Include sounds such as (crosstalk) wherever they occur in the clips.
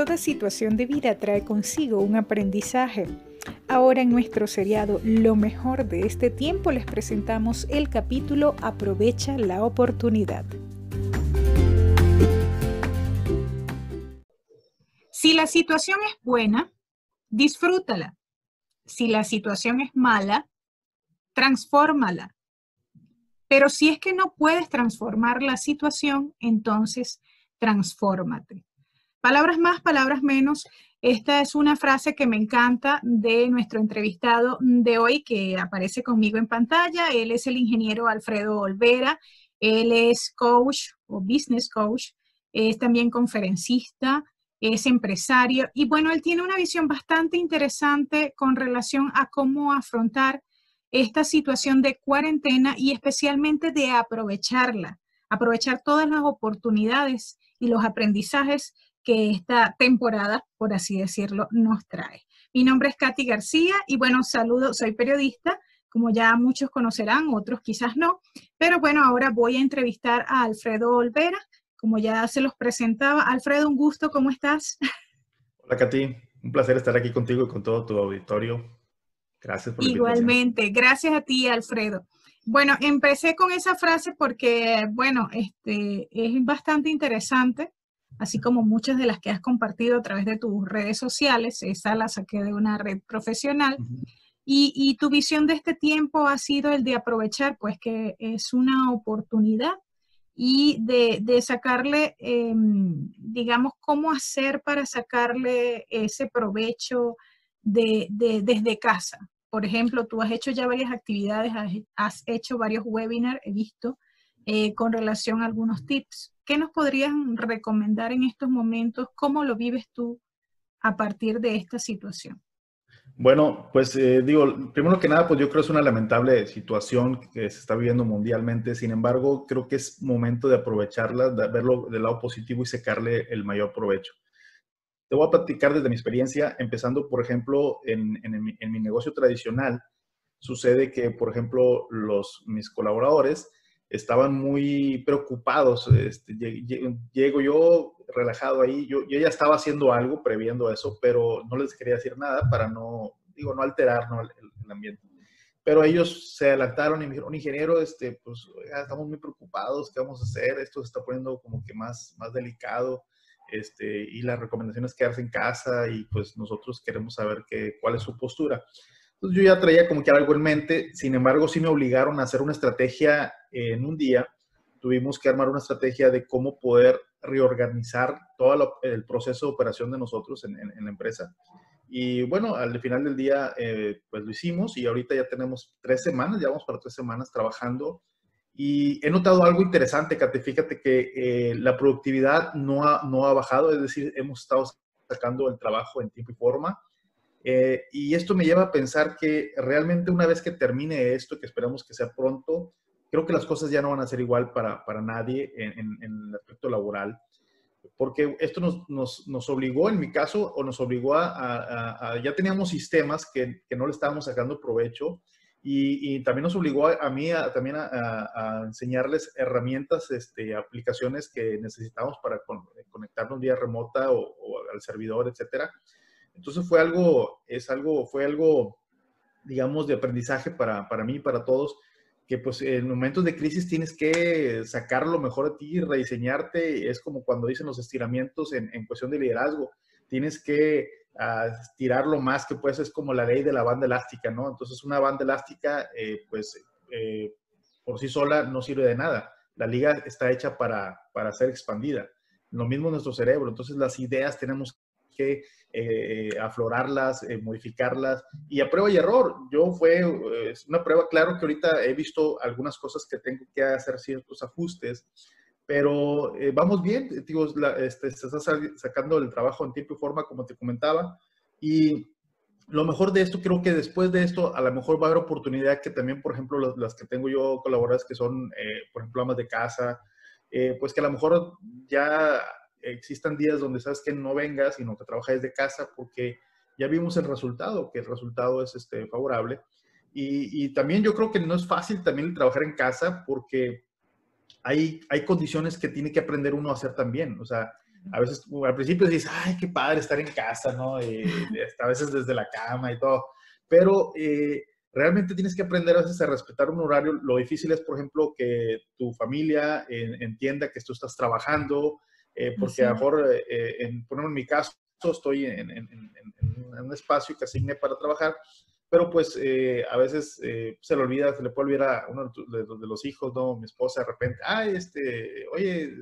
Toda situación de vida trae consigo un aprendizaje. Ahora en nuestro seriado Lo mejor de este tiempo les presentamos el capítulo Aprovecha la oportunidad. Si la situación es buena, disfrútala. Si la situación es mala, transfórmala. Pero si es que no puedes transformar la situación, entonces transfórmate. Palabras más, palabras menos. Esta es una frase que me encanta de nuestro entrevistado de hoy que aparece conmigo en pantalla. Él es el ingeniero Alfredo Olvera. Él es coach o business coach. Es también conferencista, es empresario y bueno, él tiene una visión bastante interesante con relación a cómo afrontar esta situación de cuarentena y especialmente de aprovecharla, aprovechar todas las oportunidades y los aprendizajes que esta temporada, por así decirlo, nos trae. Mi nombre es Katy García y bueno, saludo, soy periodista, como ya muchos conocerán, otros quizás no, pero bueno, ahora voy a entrevistar a Alfredo Olvera, como ya se los presentaba. Alfredo, un gusto, ¿cómo estás? Hola Katy, un placer estar aquí contigo y con todo tu auditorio. Gracias por la Igualmente, gracias a ti, Alfredo. Bueno, empecé con esa frase porque, bueno, este, es bastante interesante, así como muchas de las que has compartido a través de tus redes sociales. Esa la saqué de una red profesional. y, y, tu visión de este tiempo ha sido el de aprovechar, pues que es una oportunidad y de, de sacarle, em, digamos, cómo hacer para sacarle ese provecho de, desde casa. Por ejemplo, tú has hecho ya varias actividades, has, hecho varios webinars, he visto, eh, con relación a algunos tips. ¿Qué nos podrías recomendar en estos momentos? ¿Cómo lo vives tú a partir de esta situación? Bueno, pues eh, digo, primero que nada, pues yo creo que es una lamentable situación que se está viviendo mundialmente. Sin embargo, creo que es momento de aprovecharla, de verlo del lado positivo y sacarle el mayor provecho. Te voy a platicar desde mi experiencia, empezando, por ejemplo, en, mi, negocio tradicional. Sucede que, por ejemplo, los, mis colaboradores estaban muy preocupados. Este, llego yo relajado ahí, yo, yo, ya estaba haciendo algo previendo eso, pero no les quería decir nada para no, digo, no alterar El, ambiente. Pero ellos se adelantaron y me dijeron, ingeniero, este, pues estamos muy preocupados, ¿qué vamos a hacer? Esto se está poniendo como que más, más delicado este, y la recomendación es quedarse en casa y pues nosotros queremos saber qué, cuál es su postura. Entonces yo ya traía como que algo en mente, sin embargo sí me obligaron a hacer una estrategia en un día. Tuvimos que armar una estrategia de cómo poder reorganizar todo el proceso de operación de nosotros en, en, la empresa. Y bueno, al final del día, eh, pues lo hicimos y ahorita ya tenemos tres semanas, ya vamos para tres semanas trabajando y he notado algo interesante, Kate. Fíjate que eh, la productividad no ha, no ha bajado, es decir, hemos estado sacando el trabajo en tiempo y forma. Eh, y esto me lleva a pensar que realmente una vez que termine esto, que esperamos que sea pronto, creo que las cosas ya no van a ser igual para, para nadie en, el aspecto laboral. Porque esto nos, nos, nos, obligó, en mi caso, o nos obligó a, ya teníamos sistemas que, que no le estábamos sacando provecho y, también nos obligó a, mí a, también a, enseñarles herramientas, este, aplicaciones que necesitamos para conectarnos vía remota o, al servidor, etcétera. Entonces fue algo, es algo, fue algo, digamos, de aprendizaje para, para mí para todos, que pues en momentos de crisis tienes que sacar lo mejor de ti, rediseñarte. Es como cuando dicen los estiramientos en, en cuestión de liderazgo. Tienes que tirar lo más que puedes, es como la ley de la banda elástica, ¿no? Entonces una banda elástica, eh, pues eh, por sí sola no sirve de nada. La liga está hecha para, para ser expandida. Lo mismo nuestro cerebro. Entonces las ideas tenemos que eh, aflorarlas, modificarlas y a prueba y error. Yo fue una prueba, claro que ahorita he visto algunas cosas que tengo que hacer ciertos ajustes, pero eh, vamos bien, digo, este, se está sacando el trabajo en tiempo y forma, como te comentaba, y lo mejor de esto, creo que después de esto, a lo mejor va a haber oportunidad que también, por ejemplo, las, que tengo yo colaboradas, que son, eh, por ejemplo, amas de casa, eh, pues que a lo mejor ya existan días donde sabes que no vengas, sino que trabajas desde casa, porque ya vimos el resultado, que el resultado es este, favorable. Y, también yo creo que no es fácil también trabajar en casa, porque hay, hay condiciones que tiene que aprender uno a hacer también. O sea, a veces, al principio dices, ay, qué padre estar en casa, ¿no? Y, a veces desde la cama y todo, pero eh, realmente tienes que aprender a veces a respetar un horario. Lo difícil es, por ejemplo, que tu familia entienda que tú estás trabajando, eh, porque a lo mejor, eh, en, por ejemplo, en mi caso, estoy en, en, un espacio que asigné para trabajar, pero pues eh, a veces se le olvida, se le puede olvidar a uno de, los hijos, ¿no? Mi esposa de repente, ay, este, oye,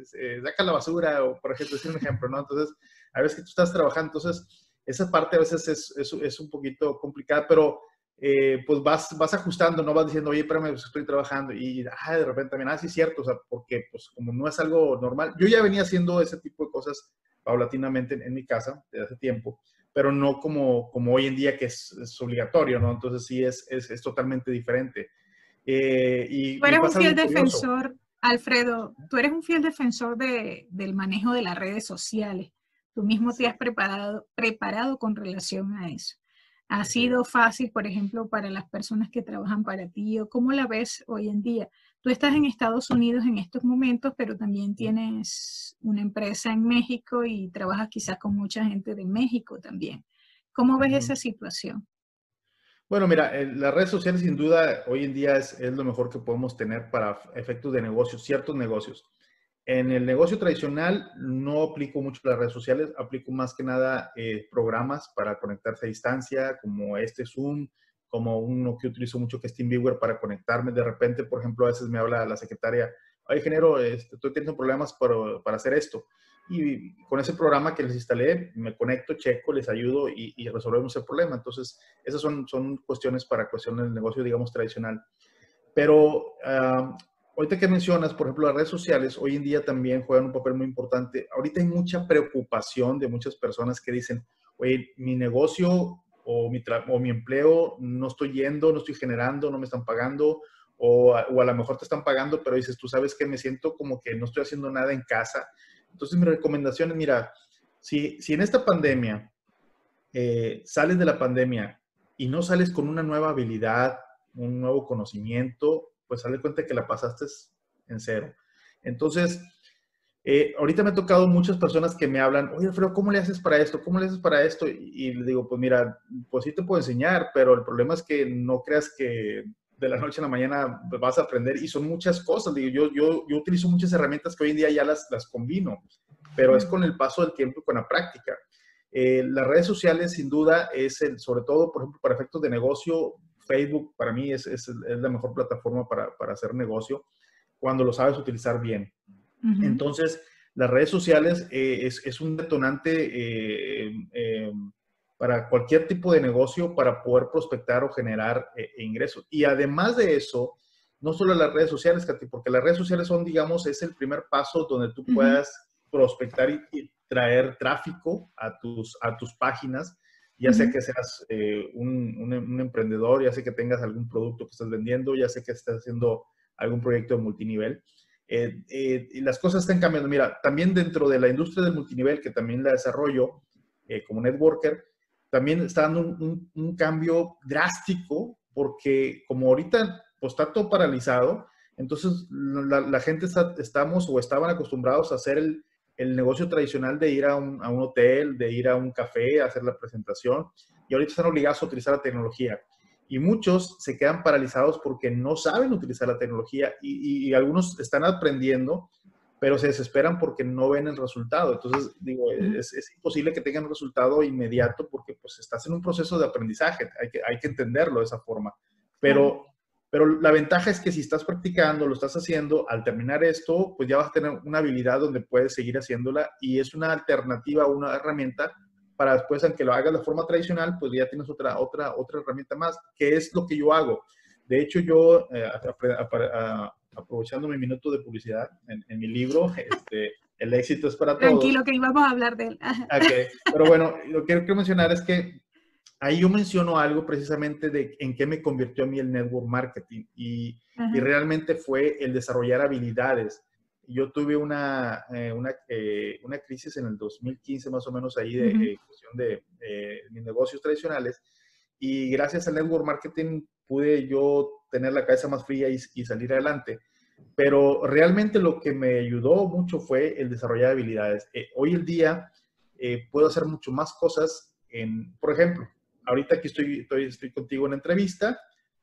saca la basura, o por ejemplo, decir un ejemplo, ¿no? Entonces, a veces que tú estás trabajando, entonces, esa parte a veces es, es, es un poquito complicada, pero eh, pues vas, vas ajustando, no vas diciendo, oye, espérame, pues estoy trabajando y ah, de repente también, ah, sí es cierto, o sea, porque pues como no es algo normal, yo ya venía haciendo ese tipo de cosas paulatinamente en, mi casa desde hace tiempo, pero no como, como hoy en día que es, es obligatorio, ¿no? Entonces sí es, es, es totalmente diferente. Eh, y, tú eres un fiel defensor, Alfredo, tú eres un fiel defensor de, del manejo de las redes sociales. Tú mismo te has preparado, preparado con relación a eso. ¿Ha sido fácil, por ejemplo, para las personas que trabajan para ti o cómo la ves hoy en día? Tú estás en Estados Unidos en estos momentos, pero también tienes una empresa en México y trabajas quizás con mucha gente de México también. ¿Cómo ves esa situación? Bueno, mira, las redes sociales sin duda hoy en día es, es, lo mejor que podemos tener para efectos de negocios, ciertos negocios. En el negocio tradicional no aplico mucho las redes sociales, aplico más que nada eh, programas para conectarse a distancia, como este Zoom, como uno que utilizo mucho que es TeamViewer para conectarme. De repente, por ejemplo, a veces me habla la secretaria, oye, ingeniero, este, estoy teniendo problemas para, para, hacer esto. Y con ese programa que les instalé, me conecto, checo, les ayudo y, resolvemos el problema. Entonces, esas son, son cuestiones para cuestiones del negocio, digamos, tradicional. Pero uh, Ahorita que mencionas, por ejemplo, las redes sociales, hoy en día también juegan un papel muy importante. Ahorita hay mucha preocupación de muchas personas que dicen, oye, mi negocio o mi, o mi empleo no estoy yendo, no estoy generando, no me están pagando, o a, o a lo mejor te están pagando, pero dices, tú sabes que me siento como que no estoy haciendo nada en casa. Entonces, mi recomendación es, mira, si, si en esta pandemia eh, sales de la pandemia y no sales con una nueva habilidad, un nuevo conocimiento, pues sale cuenta que la pasaste en cero. Entonces, eh, ahorita me ha tocado muchas personas que me hablan, oye, Alfredo, ¿cómo le haces para esto? ¿Cómo le haces para esto? Y, le digo, pues mira, pues sí te puedo enseñar, pero el problema es que no creas que de la noche a la mañana vas a aprender y son muchas cosas. Digo, yo, yo, yo utilizo muchas herramientas que hoy en día ya las, las combino, pero es con el paso del tiempo y con la práctica. Eh, las redes sociales, sin duda, es el, sobre todo, por ejemplo, para efectos de negocio, Facebook para mí es, es, es la mejor plataforma para, para, hacer negocio cuando lo sabes utilizar bien. Entonces, las redes sociales eh, es, es, un detonante eh, eh, para cualquier tipo de negocio para poder prospectar o generar ingresos. Y además de eso, no solo las redes sociales, Katy, porque las redes sociales son, digamos, es el primer paso donde tú puedas prospectar y, y, traer tráfico a tus, a tus páginas ya sea que seas eh, un, un, emprendedor, ya sea que tengas algún producto que estás vendiendo, ya sea que estés haciendo algún proyecto de multinivel. Eh, eh, y las cosas están cambiando. Mira, también dentro de la industria del multinivel, que también la desarrollo como networker, también está dando un, un, cambio drástico porque como ahorita pues, está todo paralizado, entonces la, la gente está, estamos o estaban acostumbrados a hacer el, el negocio tradicional de ir a un, a un, hotel, de ir a un café, a hacer la presentación, y ahorita están obligados a utilizar la tecnología. Y muchos se quedan paralizados porque no saben utilizar la tecnología y, y, algunos están aprendiendo, pero se desesperan porque no ven el resultado. Entonces, digo, es, es, imposible que tengan un resultado inmediato porque pues estás en un proceso de aprendizaje, hay que, hay que entenderlo de esa forma. Pero pero la ventaja es que si estás practicando, lo estás haciendo, al terminar esto, pues ya vas a tener una habilidad donde puedes seguir haciéndola y es una alternativa, una herramienta para después, aunque lo hagas de forma tradicional, pues ya tienes otra, otra, otra herramienta más, que es lo que yo hago. De hecho, yo, eh, aprovechando mi minuto de publicidad en, mi libro, (laughs) este, El éxito es para todos. Tranquilo, que íbamos a hablar de él. Okay. Pero bueno, lo que quiero mencionar es que ahí yo menciono algo precisamente de en qué me convirtió a mí el network marketing y, y realmente fue el desarrollar habilidades. Yo tuve una, eh, una, eh, una, crisis en el 2015 más o menos ahí de uh cuestión de mis negocios tradicionales y gracias al network marketing pude yo tener la cabeza más fría y, y salir adelante. pero realmente lo que me ayudó mucho fue el desarrollar habilidades. Eh, hoy en día eh, puedo hacer mucho más cosas en, por ejemplo, ahorita aquí estoy, estoy, estoy contigo en entrevista,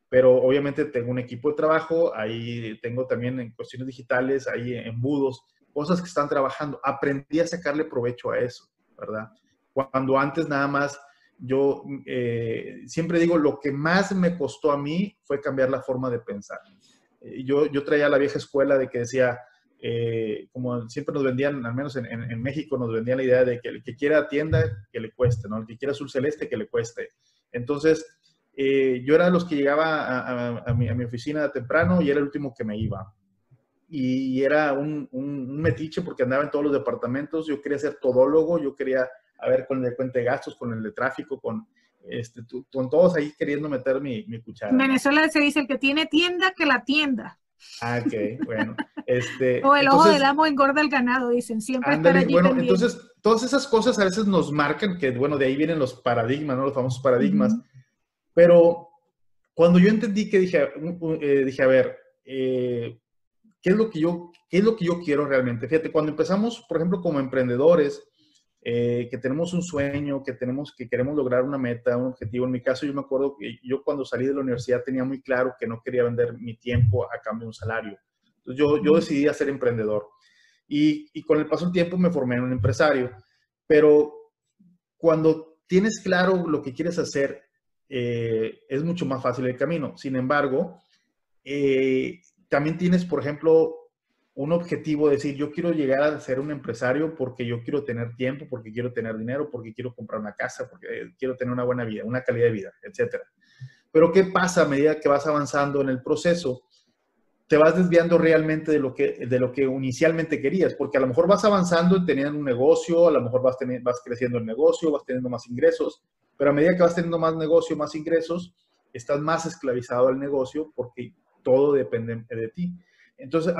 pero obviamente tengo un equipo de trabajo, ahí tengo también en cuestiones digitales, ahí embudos, cosas que están trabajando. Aprendí a sacarle provecho a eso, ¿verdad? Cuando antes nada más yo eh, siempre digo, lo que más me costó a mí fue cambiar la forma de pensar. Eh, yo, yo traía la vieja escuela de que decía, eh, como siempre nos vendían, al menos en, en, México, nos vendían la idea de que el que quiera tienda, que le cueste, ¿no? El que quiera azul celeste, que le cueste. Entonces, yo era de los que llegaba a, a, mi, a, mi, oficina temprano y era el último que me iba. Y, era un, un, metiche porque andaba en todos los departamentos. Yo quería ser todólogo, yo quería a ver con el de cuenta de gastos, con el de tráfico, con, este, con todos ahí queriendo meter mi, mi cuchara. En Venezuela se dice el que tiene tienda, que la tienda. Ah, ok, bueno. Este, o el ojo del amo engorda el ganado, dicen, siempre estar allí Bueno, entonces, todas esas cosas a veces nos marcan que, bueno, de ahí vienen los paradigmas, ¿no? Los famosos paradigmas. Pero cuando yo entendí que dije, eh, dije a ver, eh, ¿qué, es lo que yo, ¿qué es lo que yo quiero realmente? Fíjate, cuando empezamos, por ejemplo, como emprendedores, eh, que tenemos un sueño, que, tenemos, que queremos lograr una meta, un objetivo. En mi caso, yo me acuerdo que yo cuando salí de la universidad tenía muy claro que no quería vender mi tiempo a cambio de un salario. Entonces yo, yo decidí ser emprendedor. Y, y, con el paso del tiempo me formé en un empresario. Pero cuando tienes claro lo que quieres hacer, eh, es mucho más fácil el camino. Sin embargo, eh, también tienes, por ejemplo, un objetivo, decir, yo quiero llegar a ser un empresario porque yo quiero tener tiempo, porque quiero tener dinero, porque quiero comprar una casa, porque quiero tener una buena vida, una calidad de vida, etc. Pero ¿qué pasa a medida que vas avanzando en el proceso? Te vas desviando realmente de lo que, de lo que inicialmente querías, porque a lo mejor vas avanzando teniendo un negocio, a lo mejor vas, teniendo, vas creciendo el negocio, vas teniendo más ingresos, pero a medida que vas teniendo más negocio, más ingresos, estás más esclavizado al negocio porque todo depende de ti. Entonces,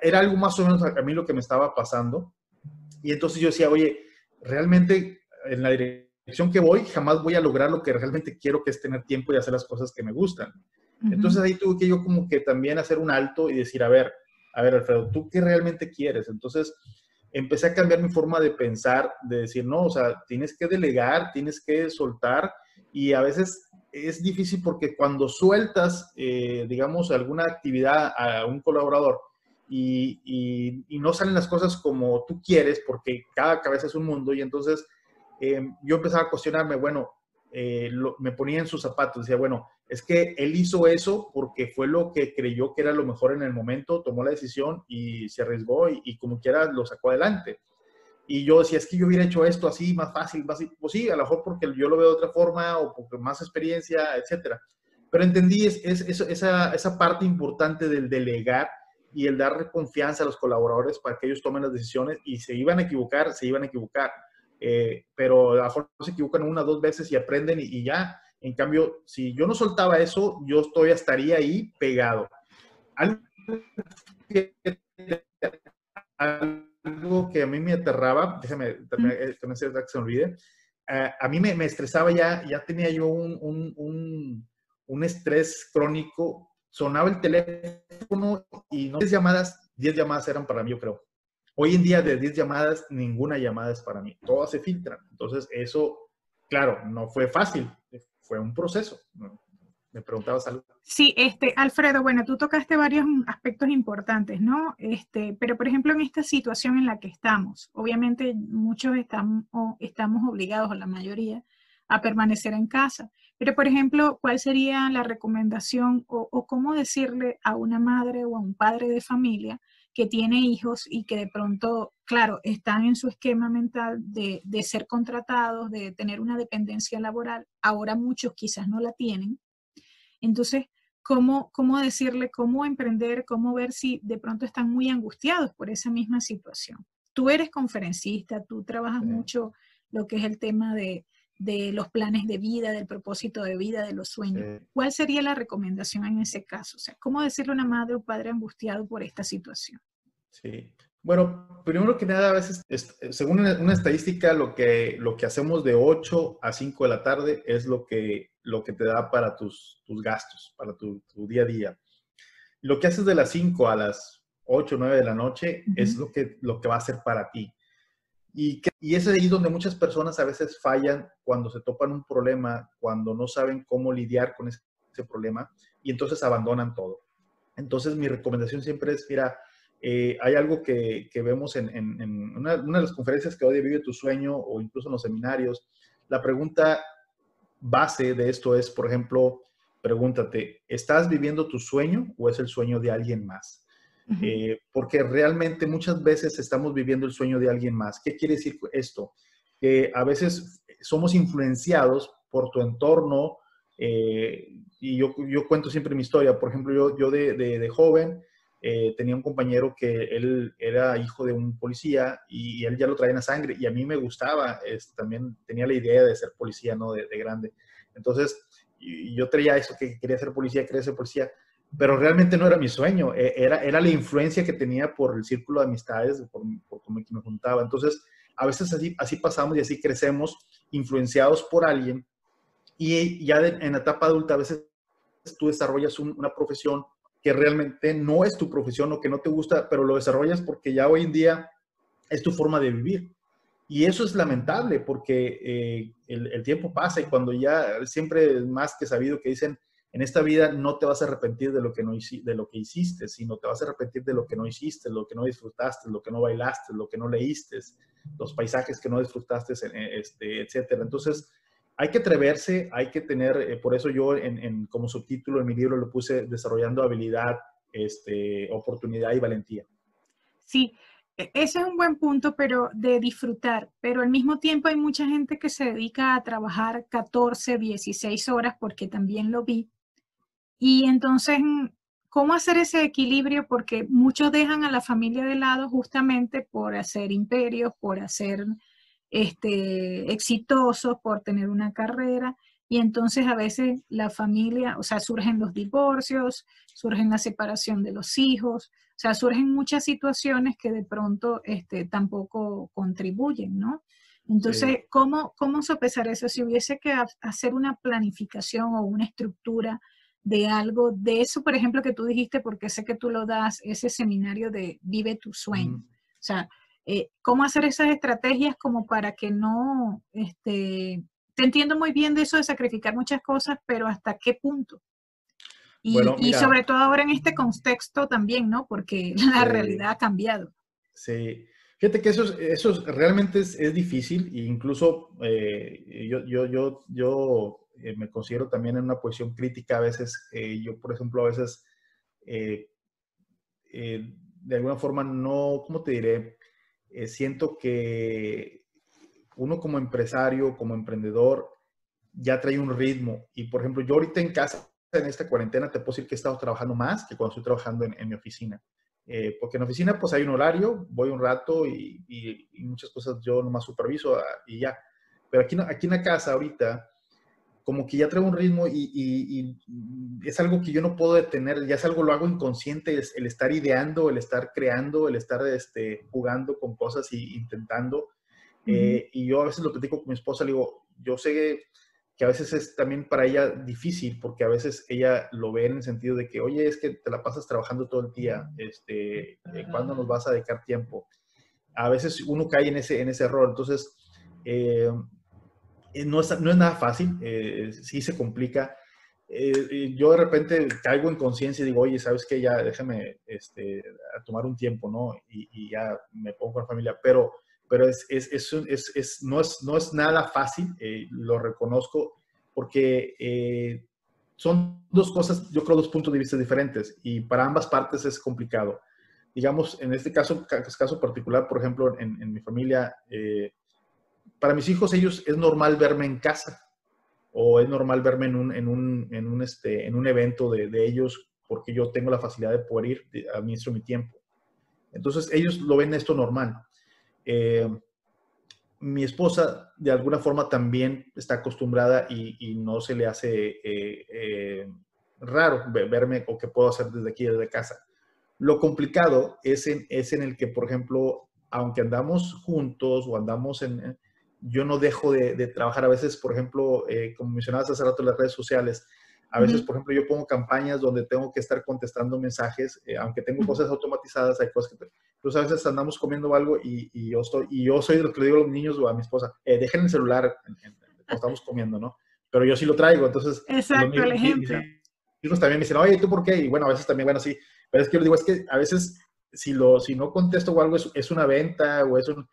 era algo más o menos a, mí lo que me estaba pasando. Y entonces yo decía, oye, realmente en la dirección que voy, jamás voy a lograr lo que realmente quiero, que es tener tiempo y hacer las cosas que me gustan. Entonces ahí tuve que yo como que también hacer un alto y decir, a ver, a ver, Alfredo, ¿tú qué realmente quieres? Entonces empecé a cambiar mi forma de pensar, de decir, no, o sea, tienes que delegar, tienes que soltar y a veces es difícil porque cuando sueltas, eh, digamos, alguna actividad a un colaborador y, no salen las cosas como tú quieres, porque cada cabeza es un mundo, y entonces eh, yo empezaba a cuestionarme, bueno, eh, me ponía en sus zapatos, decía, bueno, es que él hizo eso porque fue lo que creyó que era lo mejor en el momento, tomó la decisión y se arriesgó y, y como quiera lo sacó adelante. Y yo decía, es que yo hubiera hecho esto así, más fácil, más pues sí, a lo mejor porque yo lo veo de otra forma o porque más experiencia, etcétera. Pero entendí es, esa, esa parte importante del delegar y el dar confianza a los colaboradores para que ellos tomen las decisiones y se iban a equivocar, se iban a equivocar. Eh, pero a lo mejor se equivocan una dos veces y aprenden y, y, ya. En cambio, si yo no soltaba eso, yo todavía estaría ahí pegado. Algo algo que a mí me aterraba, déjame terminar, que no se me olvide, uh, a mí me, me, estresaba ya, ya tenía yo un, un, un, un, estrés crónico, sonaba el teléfono y no 10 llamadas, 10 llamadas eran para mí, yo creo. Hoy en día de 10 llamadas, ninguna llamada es para mí, todas se filtran. Entonces, eso, claro, no fue fácil, fue un proceso. ¿no? Me preguntabas algo. Sí, este, Alfredo, bueno, tú tocaste varios aspectos importantes, ¿no? Este, pero por ejemplo, en esta situación en la que estamos, obviamente muchos estamos, estamos obligados, o la mayoría, a permanecer en casa. Pero, por ejemplo, ¿cuál sería la recomendación o, cómo decirle a una madre o a un padre de familia que tiene hijos y que de pronto, claro, están en su esquema mental de ser contratados, de tener una dependencia laboral? Ahora muchos quizás no la tienen entonces, ¿cómo, cómo decirle, cómo emprender, cómo ver si de pronto están muy angustiados por esa misma situación? Tú eres conferencista, tú trabajas mucho lo que es el tema de, de, los planes de vida, del propósito de vida, de los sueños. ¿Cuál sería la recomendación en ese caso? O sea, ¿cómo decirle a una madre o padre angustiado por esta situación? Sí, bueno, primero que nada, a veces, según una estadística, lo que, lo que hacemos de 8 a 5 de la tarde es lo que, lo que te da para tus, tus gastos, para tu, tu, día a día. Lo que haces de las 5 a las 8 o 9 de la noche es lo que, lo que va a ser para ti. Y, y es ahí donde muchas personas a veces fallan cuando se topan un problema, cuando no saben cómo lidiar con ese, problema y entonces abandonan todo. Entonces mi recomendación siempre es, mira, eh, hay algo que, que vemos en, en, una, una, de las conferencias que hoy Vive tu Sueño o incluso en los seminarios. La pregunta base de esto es, por ejemplo, pregúntate, ¿estás viviendo tu sueño o es el sueño de alguien más? Eh, porque realmente muchas veces estamos viviendo el sueño de alguien más. ¿Qué quiere decir esto? Que a veces somos influenciados por tu entorno. Eh, y yo, yo, cuento siempre mi historia. Por ejemplo, yo, yo de, de, joven eh, tenía un compañero que él era hijo de un policía y, él ya lo traía en la sangre y a mí me gustaba, también tenía la idea de ser policía, ¿no? De, grande. Entonces, yo traía eso, que quería ser policía, quería ser policía, pero realmente no era mi sueño, e, era, era la influencia que tenía por el círculo de amistades, por, por cómo me juntaba. Entonces, a veces así, así pasamos y así crecemos, influenciados por alguien, y ya en la etapa adulta a veces tú desarrollas una profesión que realmente no es tu profesión o que no te gusta, pero lo desarrollas porque ya hoy en día es tu forma de vivir. Y eso es lamentable porque eh, el, tiempo pasa y cuando ya siempre es más que sabido que dicen, en esta vida no te vas a arrepentir de lo, que no, de lo que hiciste, sino te vas a arrepentir de lo que no hiciste, lo que no disfrutaste, lo que no bailaste, lo que no leíste, los paisajes que no disfrutaste, este, etcétera. Entonces, hay que atreverse, hay que tener, eh, por eso yo en, como subtítulo en mi libro lo puse desarrollando habilidad, este, oportunidad y valentía. Sí, e, ese es un buen punto, pero de disfrutar, pero al mismo tiempo hay mucha gente que se dedica a trabajar 14, 16 horas, porque también lo vi. Y entonces, ¿cómo hacer ese equilibrio? Porque muchos dejan a la familia de lado justamente por hacer imperios, por hacer este, exitosos, por tener una carrera. Y entonces a veces la familia, o sea, surgen los divorcios, surgen la separación de los hijos, o sea, surgen muchas situaciones que de pronto este, tampoco contribuyen, ¿no? Entonces, ¿cómo, ¿cómo sopesar eso? Si hubiese que hacer una planificación o una estructura de algo, de eso, por ejemplo, que tú dijiste, porque sé que tú lo das, ese seminario de Vive tu sueño. O sea, eh, cómo hacer esas estrategias como para que no, este, te entiendo muy bien de eso de sacrificar muchas cosas, pero hasta qué punto. Y, y sobre todo ahora en este contexto también, ¿no? Porque (laughs) la realidad ha cambiado. Sí. Fíjate que eso, eso realmente es, es difícil e incluso eh, yo, yo, yo, yo eh, me considero también en una posición crítica a veces. yo, por ejemplo, a veces de alguna forma no, ¿cómo te diré? Eh, siento que uno como empresario, como emprendedor, ya trae un ritmo. Y por ejemplo, yo ahorita en casa, en esta cuarentena, te puedo decir que he estado trabajando más que cuando estoy trabajando en, mi oficina. Eh, porque en oficina pues hay un horario, voy un rato y, muchas cosas yo nomás superviso ah, y ya. Pero aquí, aquí en la casa ahorita como que ya traigo un ritmo y, es algo que yo no puedo detener, ya es algo, lo hago inconsciente, el estar ideando, el estar creando, el estar este, jugando con cosas e intentando. Eh, y yo a veces lo platico con mi esposa, le digo, yo sé que a veces es también para ella difícil, porque a veces ella lo ve en el sentido de que, oye, es que te la pasas trabajando todo el día, este, eh, ¿cuándo nos vas a dedicar tiempo? A veces uno cae en ese, en ese error, entonces... Eh, no, es, no es nada fácil, eh, sí se complica. Eh, yo de repente caigo en conciencia y digo, oye, ¿sabes qué? Ya déjame este, a tomar un tiempo, ¿no? Y, ya me pongo con la familia, pero, pero es, es, es, es no, es, no es nada fácil, lo reconozco, porque son dos cosas, yo creo, dos puntos de vista diferentes y para ambas partes es complicado. Digamos, en este caso, caso particular, por ejemplo, en, en mi familia, para mis hijos, ellos es normal verme en casa o es normal verme en un, en un, en un, este, en un evento de, de, ellos porque yo tengo la facilidad de poder ir, administro mi tiempo. Entonces, ellos lo ven esto normal. Eh, mi esposa, de alguna forma, también está acostumbrada y, y no se le hace eh, eh, raro verme o que puedo hacer desde aquí, desde casa. Lo complicado es en, es en el que, por ejemplo, aunque andamos juntos o andamos en, yo no dejo de, trabajar a veces, por ejemplo, eh, como mencionabas hace rato las redes sociales, A veces, por ejemplo, yo pongo campañas donde tengo que estar contestando mensajes, eh, aunque tengo cosas automatizadas, hay cosas que... Pues a veces andamos comiendo algo y, yo, estoy, y yo soy de los que le digo a los niños o a mi esposa, eh, dejen el celular cuando estamos (laughs) comiendo, ¿no? Pero yo sí lo traigo, entonces... Exacto, el ejemplo. Hijos también me dicen, oye, ¿tú por qué? Y bueno, a veces también, bueno, sí. Pero es que yo digo, es que a veces si, lo, si no contesto o algo es, es una venta o es un...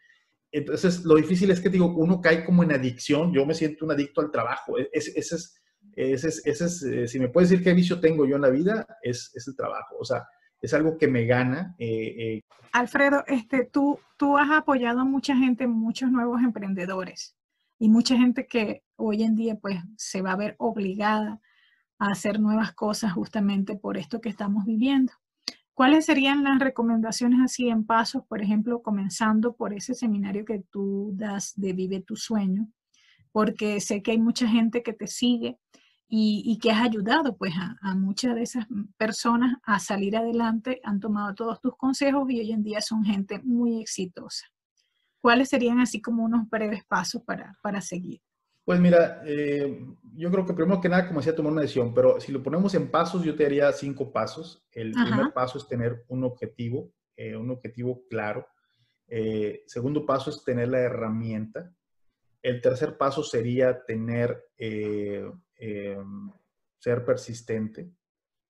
Entonces, lo difícil es que digo, uno cae como en adicción. Yo me siento un adicto al trabajo. Ese es es, ese es eh, si me puedes decir qué vicio tengo yo en la vida, es, es el trabajo. O sea, es algo que me gana. Eh, eh. Alfredo, este, tú, tú has apoyado a mucha gente, muchos nuevos emprendedores y mucha gente que hoy en día pues se va a ver obligada a hacer nuevas cosas justamente por esto que estamos viviendo. ¿Cuáles serían las recomendaciones así en pasos, por ejemplo, comenzando por ese seminario que tú das de Vive tu sueño? Porque sé que hay mucha gente que te sigue y, que has ayudado pues a, muchas de esas personas a salir adelante, han tomado todos tus consejos y hoy en día son gente muy exitosa. ¿Cuáles serían así como unos breves pasos para, para seguir? Pues mira, eh, yo creo que primero que nada, como decía, tomar una decisión, pero si lo ponemos en pasos, yo te haría cinco pasos. El primer paso es tener un objetivo, eh, un objetivo claro. Eh, segundo paso es tener la herramienta. El tercer paso sería tener Em, ser persistente.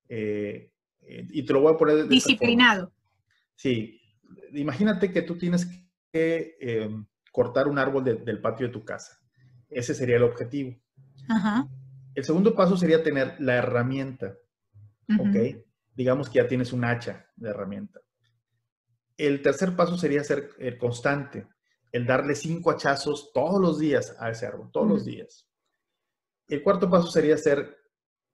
Eh, y te lo voy a poner. Disciplinado. Sí. Imagínate que tú tienes que cortar un árbol del patio de tu casa. Ese sería el objetivo. El segundo paso sería tener la herramienta. ¿Ok? Digamos que ya tienes un hacha de herramienta. El tercer paso sería ser el constante, el darle cinco hachazos todos los días a ese árbol, todos los días. El cuarto paso sería ser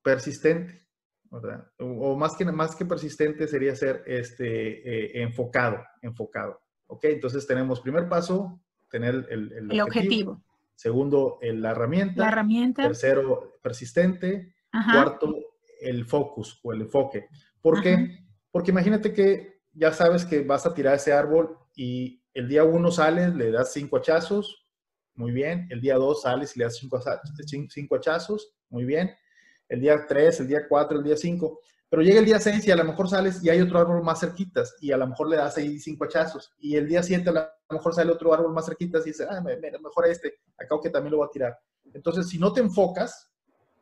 persistente, ¿verdad? O, más, que, más que persistente sería ser este, eh, enfocado, enfocado. ¿Ok? Entonces tenemos primer paso, tener el, objetivo. Segundo, la herramienta. La herramienta. Tercero, persistente. Cuarto, el focus o el enfoque. ¿Por qué? Porque imagínate que ya sabes que vas a tirar ese árbol y el día uno sales, le das cinco hachazos, muy bien. El día 2 sales y le das cinco, hachazos, muy bien. El día 3, el día 4, el día 5. Pero llega el día 6 y a lo mejor sales y hay otro árbol más cerquitas y a lo mejor le das ahí cinco hachazos. Y el día 7 a lo mejor sale otro árbol más cerquitas y dices, ah, mejor este, acabo que también lo voy a tirar. Entonces, si no te enfocas,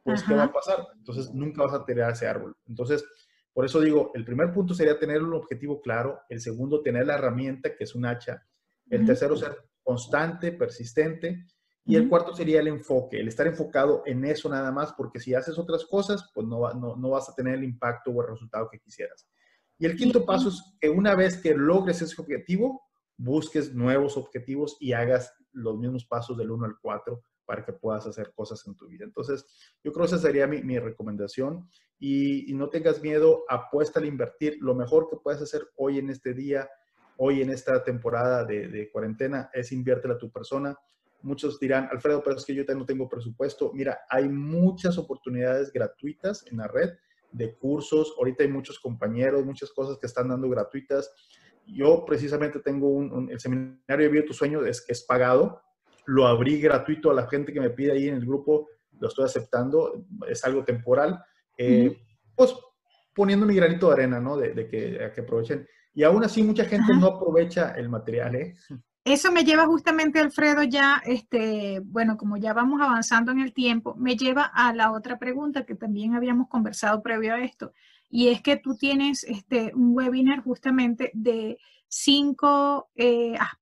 pues, ¿qué va a pasar? Entonces, nunca vas a tirar ese árbol. Entonces, por eso digo, el primer punto sería tener un objetivo claro, el segundo, tener la herramienta, que es un hacha, el tercero, ser constante, persistente. Y el cuarto sería el enfoque, el estar enfocado en eso nada más, porque si haces otras cosas, pues no, no, no vas a tener el impacto o el resultado que quisieras. Y el quinto paso es que una vez que logres ese objetivo, busques nuevos objetivos y hagas los mismos pasos del 1 al 4 para que puedas hacer cosas en tu vida. Entonces, yo creo que esa sería mi, mi recomendación. Y, y, no tengas miedo, apuesta al invertir. Lo mejor que puedes hacer hoy en este día hoy en esta temporada de, cuarentena es inviértela a tu persona. Muchos dirán, Alfredo, pero es que yo no tengo presupuesto. Mira, hay muchas oportunidades gratuitas en la red de cursos. Ahorita hay muchos compañeros, muchas cosas que están dando gratuitas. Yo precisamente tengo un, el seminario de Vive tu Sueño, es es pagado. Lo abrí gratuito a la gente que me pide ahí en el grupo. Lo estoy aceptando. Es algo temporal. Eh, pues poniendo mi granito de arena, ¿no? De, que, que aprovechen. Y aún así mucha gente no aprovecha el material, ¿eh? Eso me lleva justamente, Alfredo, ya, este, bueno, como ya vamos avanzando en el tiempo, me lleva a la otra pregunta que también habíamos conversado previo a esto, y es que tú tienes este, un webinar justamente de cinco, eh, ah,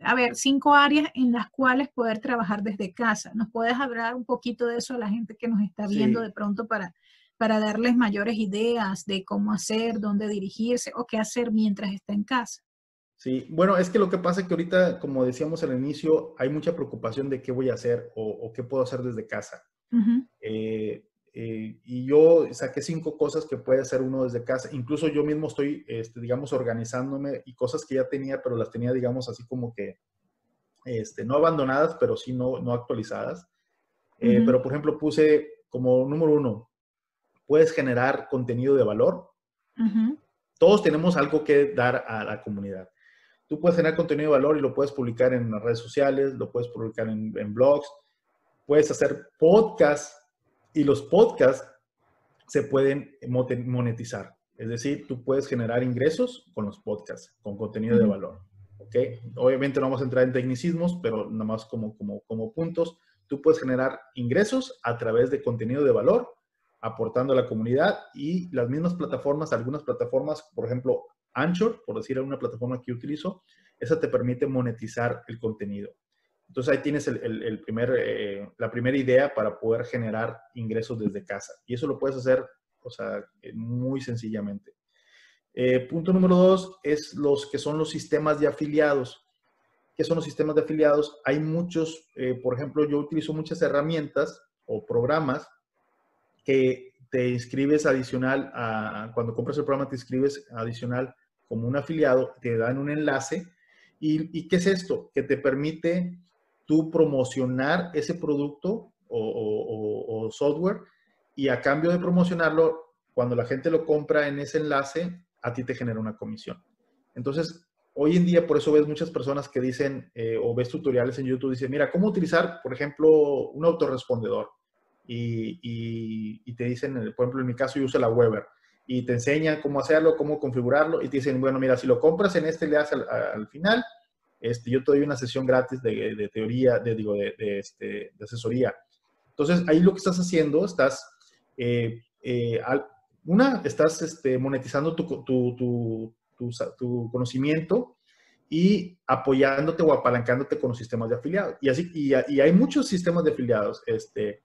a ver, cinco áreas en las cuales poder trabajar desde casa. ¿Nos puedes hablar un poquito de eso a la gente que nos está viendo de pronto para para darles mayores ideas de cómo hacer, dónde dirigirse o qué hacer mientras está en casa. Sí, bueno, es que lo que pasa es que ahorita, como decíamos al inicio, hay mucha preocupación de qué voy a hacer o, qué puedo hacer desde casa. Eh, eh, y yo saqué cinco cosas que puede hacer uno desde casa. Incluso yo mismo estoy, este, digamos, organizándome y cosas que ya tenía, pero las tenía, digamos, así como que, este, no abandonadas, pero sí no, no actualizadas. Eh, pero, por ejemplo, puse como número uno, puedes generar contenido de valor. Todos tenemos algo que dar a la comunidad. Tú puedes generar contenido de valor y lo puedes publicar en las redes sociales, lo puedes publicar en, blogs, puedes hacer podcasts y los podcasts se pueden monetizar. Es decir, tú puedes generar ingresos con los podcasts, con contenido de valor. ¿ok? Obviamente no vamos a entrar en tecnicismos, pero nada más como, como, como puntos. Tú puedes generar ingresos a través de contenido de valor, aportando a la comunidad y las mismas plataformas, algunas plataformas, por ejemplo, Anchor, por decir una plataforma que utilizo, esa te permite monetizar el contenido. Entonces ahí tienes el, primer, eh, la primera idea para poder generar ingresos desde casa. Y eso lo puedes hacer, o sea, eh, muy sencillamente. Eh, punto número dos es los que son los sistemas de afiliados. ¿Qué son los sistemas de afiliados? Hay muchos, por ejemplo, yo utilizo muchas herramientas o programas que te inscribes adicional a, cuando compras el programa te inscribes adicional como un afiliado, te dan un enlace. ¿Y, y qué es esto? Que te permite tú promocionar ese producto o, software y a cambio de promocionarlo, cuando la gente lo compra en ese enlace, a ti te genera una comisión. Entonces, hoy en día, por eso ves muchas personas que dicen, eh, o ves tutoriales en YouTube, dicen, mira, ¿cómo utilizar, por ejemplo, un autorrespondedor? Y, y, te dicen, por ejemplo, en mi caso yo uso la Weber y te enseñan cómo hacerlo, cómo configurarlo y te dicen, bueno, mira, si lo compras en este enlace al, al final, este, yo te doy una sesión gratis de, teoría, de, digo, de, este, de, asesoría. Entonces, ahí lo que estás haciendo, estás, eh, eh, una, estás este, monetizando tu, tu, tu, conocimiento y apoyándote o apalancándote con los sistemas de afiliados. Y así, y, y hay muchos sistemas de afiliados. Este,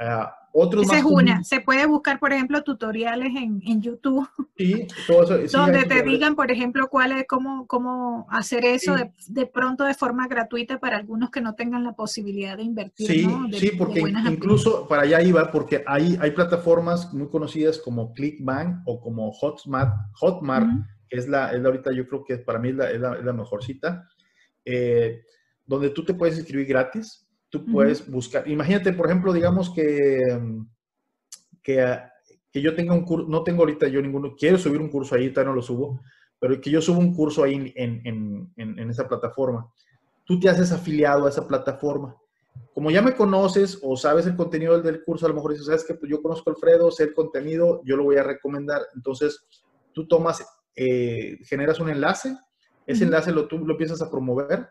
uh, otros Esa es una. Se puede buscar, por ejemplo, tutoriales en, en YouTube. Sí, todo eso, donde te digan, por ejemplo, cuál es, cómo, cómo hacer eso de, de, pronto de forma gratuita para algunos que no tengan la posibilidad de invertir. Sí, sí, porque incluso para allá iba, porque hay, hay plataformas muy conocidas como ClickBank o como Hotmart, Hotmart que es la, es la ahorita, yo creo que para mí es la, es la, es la mejor cita, eh, donde tú te puedes inscribir gratis tú puedes buscar. Imagínate, por ejemplo, digamos que, que, que, yo tenga un curso, no tengo ahorita yo ninguno, quiero subir un curso ahí, todavía no lo subo, pero que yo subo un curso ahí en, en, en, en esa plataforma. Tú te haces afiliado a esa plataforma. Como ya me conoces o sabes el contenido del curso, a lo mejor dices, sabes que pues yo conozco a Alfredo, sé el contenido, yo lo voy a recomendar. Entonces, tú tomas, eh, generas un enlace, ese enlace lo, tú lo empiezas a promover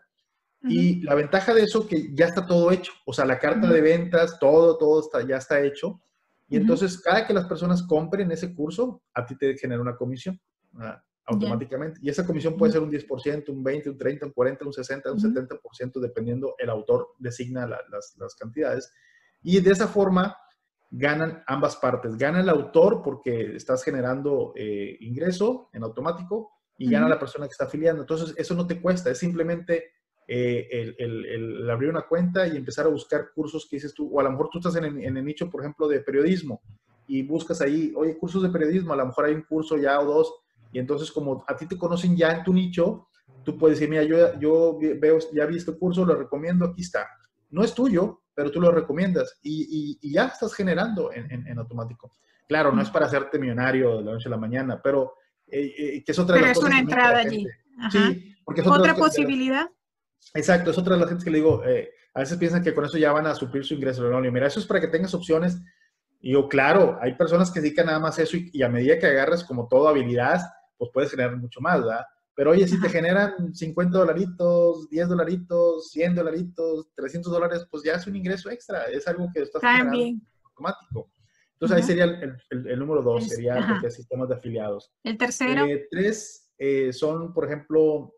y la ventaja de eso que ya está todo hecho, o sea, la carta de ventas, todo, todo está, ya está hecho. Y entonces, cada que las personas compren ese curso, a ti te genera una comisión ah, automáticamente. Y esa comisión puede ser un 10%, un 20, un 30, un 40, un 60, un 70%, dependiendo el autor designa las, las, cantidades. Y de esa forma ganan ambas partes. Gana el autor porque estás generando eh, ingreso en automático y gana la persona que está afiliando. Entonces, eso no te cuesta, es simplemente eh, el, abrir una cuenta y empezar a buscar cursos que dices tú, o a lo mejor tú estás en el, nicho, por ejemplo, de periodismo y buscas ahí, oye, cursos de periodismo, a lo mejor hay un curso ya o dos, y entonces como a ti te conocen ya en tu nicho, tú puedes decir, mira, yo, yo veo, ya vi este curso, lo recomiendo, aquí está. No es tuyo, pero tú lo recomiendas y, y, ya estás generando en, en, automático. Claro, no es para hacerte millonario de la noche a la mañana, pero eh, eh, que es otra pero es una entrada allí. Sí, porque es otra, posibilidad. Exacto, es otra de las gente que le digo, eh, a veces piensan que con eso ya van a suplir su ingreso. No, mira, eso es para que tengas opciones. Y yo, claro, hay personas que dedican nada más eso y, a medida que agarras como todo habilidad, pues puedes generar mucho más, ¿verdad? Pero oye, si te generan 50 dolaritos, 10 dolaritos, 100 dolaritos, 300 dólares, pues ya es un ingreso extra, es algo que estás generando automático. Entonces ahí sería el, número dos, sería los sistemas de afiliados. El tercero. Eh, tres eh, son, por ejemplo,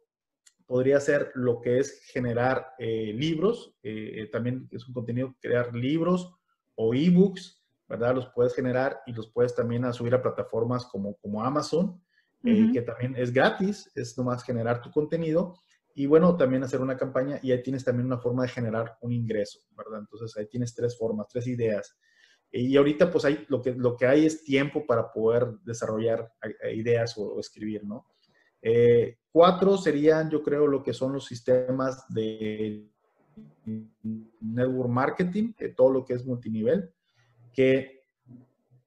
podría ser lo que es generar eh, libros, eh, también es un contenido, crear libros o ebooks, ¿verdad? Los puedes generar y los puedes también subir a plataformas como, como Amazon, eh, que también es gratis, es nomás generar tu contenido y bueno, también hacer una campaña y ahí tienes también una forma de generar un ingreso, ¿verdad? Entonces ahí tienes tres formas, tres ideas. Y ahorita pues hay, lo, que, lo que hay es tiempo para poder desarrollar ideas o, o escribir, ¿no? Eh, cuatro serían, yo creo, lo que son los sistemas de network marketing, todo lo que es multinivel, que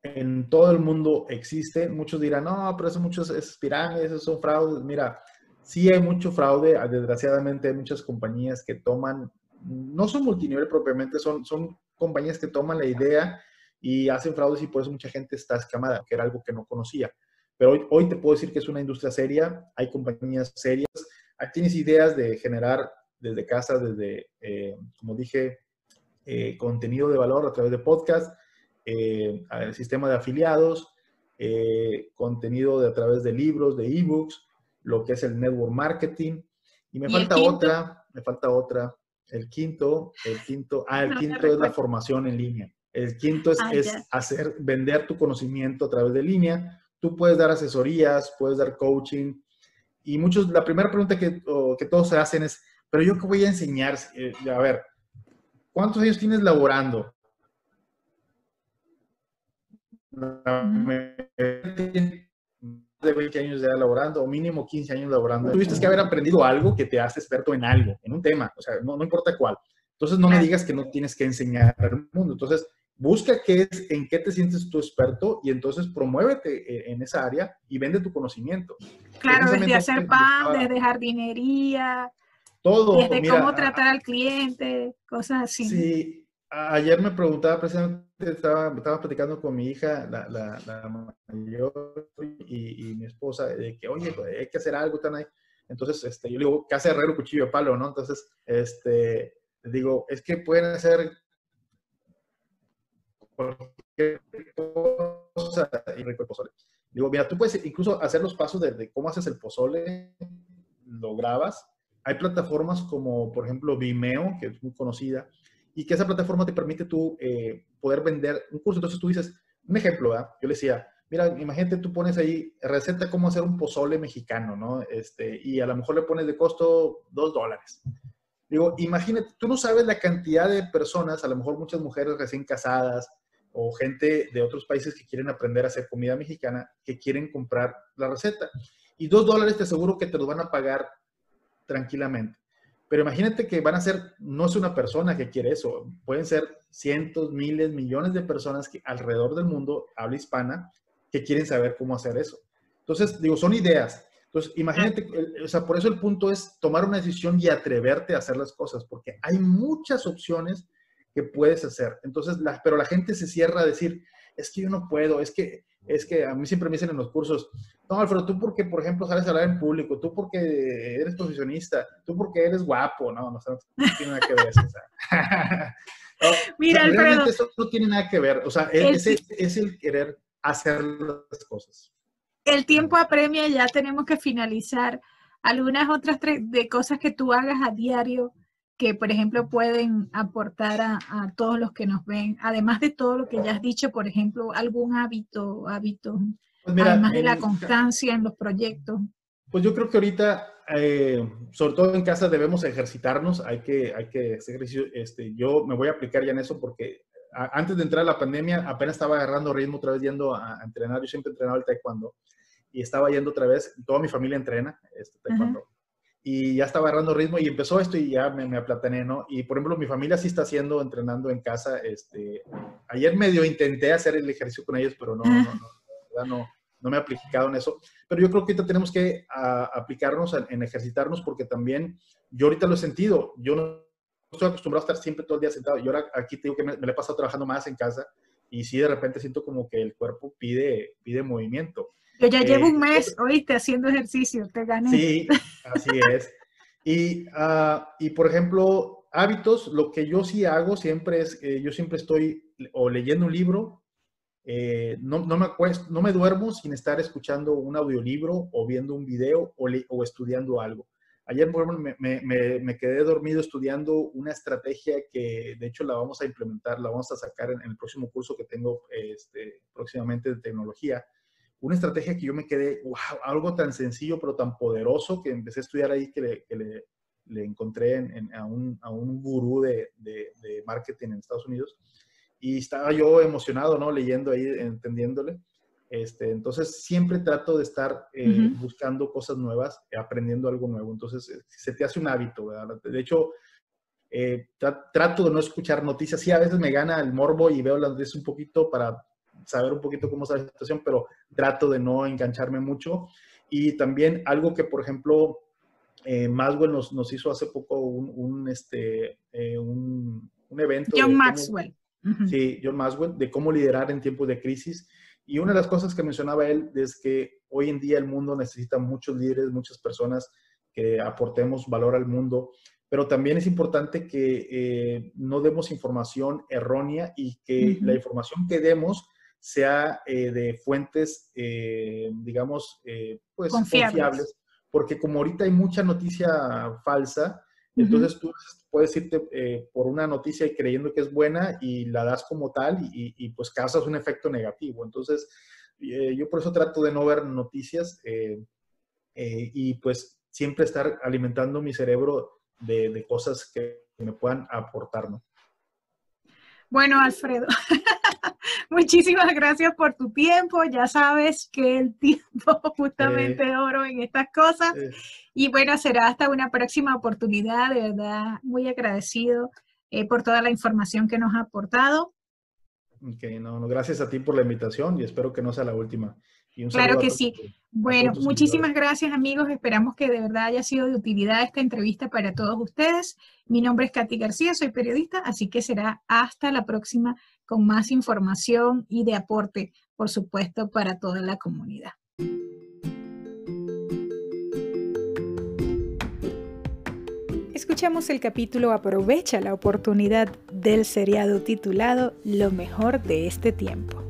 en todo el mundo existe. Muchos dirán, no, pero eso muchos es pirámides, esos son fraudes. Mira, sí hay mucho fraude. Desgraciadamente hay muchas compañías que toman, no son multinivel propiamente, son, son compañías que toman la idea y hacen fraudes y por eso mucha gente está escamada, que era algo que no conocía. Pero hoy, hoy te puedo decir que es una industria seria, hay compañías serias, tienes ideas de generar desde casa, desde, eh, como dije, eh, contenido de valor a través de podcast, eh, el sistema de afiliados, contenido de, a través de libros, de ebooks, lo que es el network marketing. Y me falta otra, me falta otra. El quinto, el quinto, ah, el quinto es la formación en línea. El quinto es, ah, es hacer, vender tu conocimiento a través de línea. Tú puedes dar asesorías, puedes dar coaching. Y muchos, la primera pregunta que, que todos se hacen es, pero yo qué voy a enseñar? Eh, a ver, ¿cuántos años tienes laborando? de 20 años ya laborando, o mínimo 15 años laborando. Tuviste que haber aprendido algo que te hace experto en algo, en un tema, o sea, no, no importa cuál. Entonces no me digas que no tienes que enseñar al mundo. Entonces, busca qué es, en qué te sientes tú experto y entonces promuévete eh, en esa área y vende tu conocimiento. Claro, desde hacer pan, desde jardinería, todo. Desde cómo tratar al cliente, cosas así. Sí, ayer me preguntaba precisamente, estaba, estaba platicando con mi hija, la, la, mayor y, mi esposa, de que, oye, pues, hay que hacer algo, tan ahí. Entonces, este, yo le digo, ¿qué hace herrero cuchillo de palo, no? Entonces, este, digo, es que pueden hacer cualquier cosa y rico el pozole. Digo, mira, tú puedes incluso hacer los pasos de, de cómo haces el pozole, lo grabas hay plataformas como, por ejemplo, Vimeo, que es muy conocida, y que esa plataforma te permite tú eh, poder vender un curso. Entonces tú dices, un ejemplo, ¿verdad? yo le decía, mira, imagínate tú pones ahí receta cómo hacer un pozole mexicano, ¿no? Este, y a lo mejor le pones de costo dos dólares. Digo, imagínate, tú no sabes la cantidad de personas, a lo mejor muchas mujeres recién casadas o gente de otros países que quieren aprender a hacer comida mexicana, que quieren comprar la receta. Y dos dólares te aseguro que te lo van a pagar tranquilamente. Pero imagínate que van a ser, no es una persona que quiere eso, pueden ser cientos, miles, millones de personas que alrededor del mundo, habla hispana, que quieren saber cómo hacer eso. Entonces, digo, son ideas. Entonces, imagínate, o sea, por eso el punto es tomar una decisión y atreverte a hacer las cosas, porque hay muchas opciones que puedes hacer. Entonces, la, pero la gente se cierra a decir, es que yo no puedo, es que es que a mí siempre me dicen en los cursos, no, Alfredo, tú porque, por ejemplo, sabes hablar en público, tú porque eres profesionista, tú porque eres guapo, no, no, tiene nada que ver eso. O sea. (laughs) Mira, Alfredo. Eso no tiene nada que ver, o sea, es, es, el querer hacer las cosas. El tiempo apremia, ya tenemos que finalizar. Algunas otras de cosas que tú hagas a diario que, por ejemplo, pueden aportar a, todos los que nos ven, además de todo lo que ya has dicho, por ejemplo, algún hábito, hábito, pues además de la constancia en los proyectos? Pues yo creo que ahorita, eh, sobre todo en casa, debemos ejercitarnos, hay que, hay que hacer ejercicio. Este, yo me voy a aplicar ya en eso porque antes de entrar a la pandemia apenas estaba agarrando ritmo otra vez yendo a, entrenar. Yo siempre he entrenado el taekwondo y estaba yendo otra vez, toda mi familia entrena este, taekwondo y ya estaba agarrando ritmo y empezó esto y ya me, me, aplatané, ¿no? Y por ejemplo, mi familia sí está haciendo, entrenando en casa. Este, ayer medio intenté hacer el ejercicio con ellos, pero no, no, no, no, me he aplicado en eso. Pero yo creo que ahorita tenemos que aplicarnos en, ejercitarnos porque también yo ahorita lo he sentido. Yo no estoy acostumbrado a estar siempre todo el día sentado. Yo ahora aquí tengo que me, me he pasado trabajando más en casa y sí de repente siento como que el cuerpo pide, pide movimiento. Yo ya llevo un eh, mes, oíste, haciendo ejercicio, te gané. Sí, (laughs) así es. Y, ah, y por ejemplo, hábitos, lo que yo sí hago siempre es, eh, yo siempre estoy o leyendo un libro, eh, no, no, me acuesto, no me duermo sin estar escuchando un audiolibro o viendo un video o, o estudiando algo. Ayer, por ejemplo, me, me, me, quedé dormido estudiando una estrategia que, de hecho, la vamos a implementar, la vamos a sacar en, en el próximo curso que tengo este, próximamente de tecnología una estrategia que yo me quedé, wow, algo tan sencillo pero tan poderoso que empecé a estudiar ahí que le, que le, le encontré en, a, un, a, un, gurú de, de, de, marketing en Estados Unidos. Y estaba yo emocionado, ¿no? Leyendo ahí, entendiéndole. Este, entonces, siempre trato de estar eh, buscando cosas nuevas, aprendiendo algo nuevo. Entonces, eh, se te hace un hábito, ¿verdad? De hecho, eh, trato de no escuchar noticias. Sí, a veces me gana el morbo y veo las noticias un poquito para saber un poquito cómo está la situación, pero trato de no engancharme mucho. Y también algo que, por ejemplo, eh, Maxwell nos, nos, hizo hace poco un, un este, eh, un, un, evento. John Maxwell. Sí, John Maswell, de cómo liderar en tiempos de crisis. Y una de las cosas que mencionaba él es que hoy en día el mundo necesita muchos líderes, muchas personas que aportemos valor al mundo, pero también es importante que eh, no demos información errónea y que la información que demos sea eh, de fuentes, eh, digamos, pues confiables. porque como ahorita hay mucha noticia falsa, entonces tú puedes irte eh, por una noticia y creyendo que es buena y la das como tal y, pues causas un efecto negativo. Entonces, eh, yo por eso trato de no ver noticias eh, y pues siempre estar alimentando mi cerebro de, de cosas que me puedan aportar, ¿no? Bueno, Alfredo, (laughs) muchísimas gracias por tu tiempo. Ya sabes que el tiempo (laughs) justamente es oro en estas cosas. Y bueno, será hasta una próxima oportunidad. De verdad, muy agradecido eh, por toda la información que nos ha aportado. Ok, no, no, gracias a ti por la invitación y espero que no sea la última. claro que sí. Bueno, muchísimas gracias amigos. Esperamos que de verdad haya sido de utilidad esta entrevista para todos ustedes. Mi nombre es Katy García, soy periodista, así que será hasta la próxima con más información y de aporte, por supuesto, para toda la comunidad. Escuchamos el capítulo Aprovecha la oportunidad del seriado titulado Lo mejor de este tiempo.